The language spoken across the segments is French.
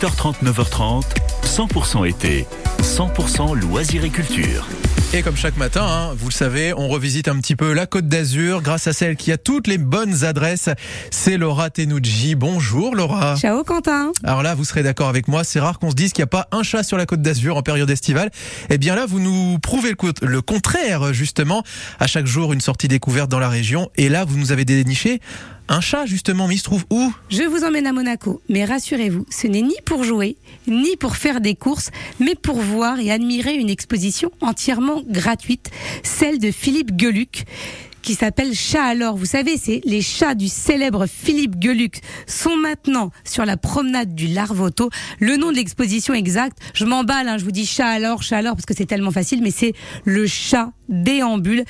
8h30, 9h30, 100% été, 100% loisirs et culture. Et comme chaque matin, hein, vous le savez, on revisite un petit peu la Côte d'Azur grâce à celle qui a toutes les bonnes adresses. C'est Laura Tenucci. Bonjour Laura. Ciao Quentin. Alors là, vous serez d'accord avec moi, c'est rare qu'on se dise qu'il n'y a pas un chat sur la Côte d'Azur en période estivale. Eh bien là, vous nous prouvez le contraire, justement. À chaque jour, une sortie découverte dans la région. Et là, vous nous avez déniché un chat, justement, mais il se trouve où? Je vous emmène à Monaco, mais rassurez-vous, ce n'est ni pour jouer, ni pour faire des courses, mais pour voir et admirer une exposition entièrement gratuite, celle de Philippe Geluc qui s'appelle Chat alors. Vous savez, c'est les chats du célèbre Philippe Geluc sont maintenant sur la promenade du Larvoto. Le nom de l'exposition exact, je m'emballe, hein, je vous dis chat alors, chat alors, parce que c'est tellement facile, mais c'est le chat déambule.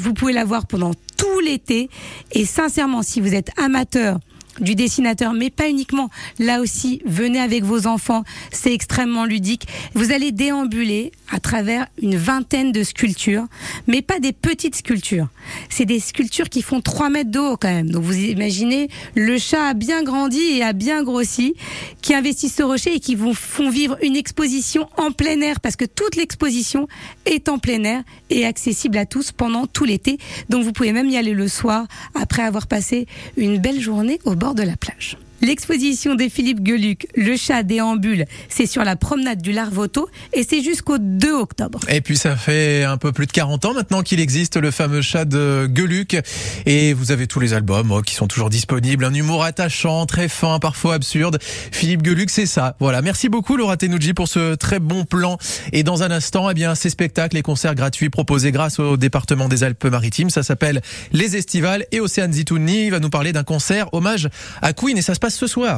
Vous pouvez la voir pendant tout l'été. Et sincèrement, si vous êtes amateur du dessinateur, mais pas uniquement. Là aussi, venez avec vos enfants, c'est extrêmement ludique. Vous allez déambuler à travers une vingtaine de sculptures, mais pas des petites sculptures. C'est des sculptures qui font 3 mètres de haut quand même. Donc vous imaginez, le chat a bien grandi et a bien grossi, qui investissent ce rocher et qui vous font vivre une exposition en plein air, parce que toute l'exposition est en plein air et accessible à tous pendant tout l'été. Donc vous pouvez même y aller le soir après avoir passé une belle journée au bord de la plage. L'exposition des Philippe Geluc, le chat déambule, c'est sur la promenade du Larvoto et c'est jusqu'au 2 octobre. Et puis ça fait un peu plus de 40 ans maintenant qu'il existe le fameux chat de Geluc et vous avez tous les albums oh, qui sont toujours disponibles, un humour attachant, très fin, parfois absurde. Philippe Geluc, c'est ça. Voilà, merci beaucoup Laura Tenucci pour ce très bon plan. Et dans un instant, eh bien ces spectacles et concerts gratuits proposés grâce au département des Alpes-Maritimes, ça s'appelle Les Estivales. Et Océane Zitouni va nous parler d'un concert hommage à Queen. Et ça se passe ce soir.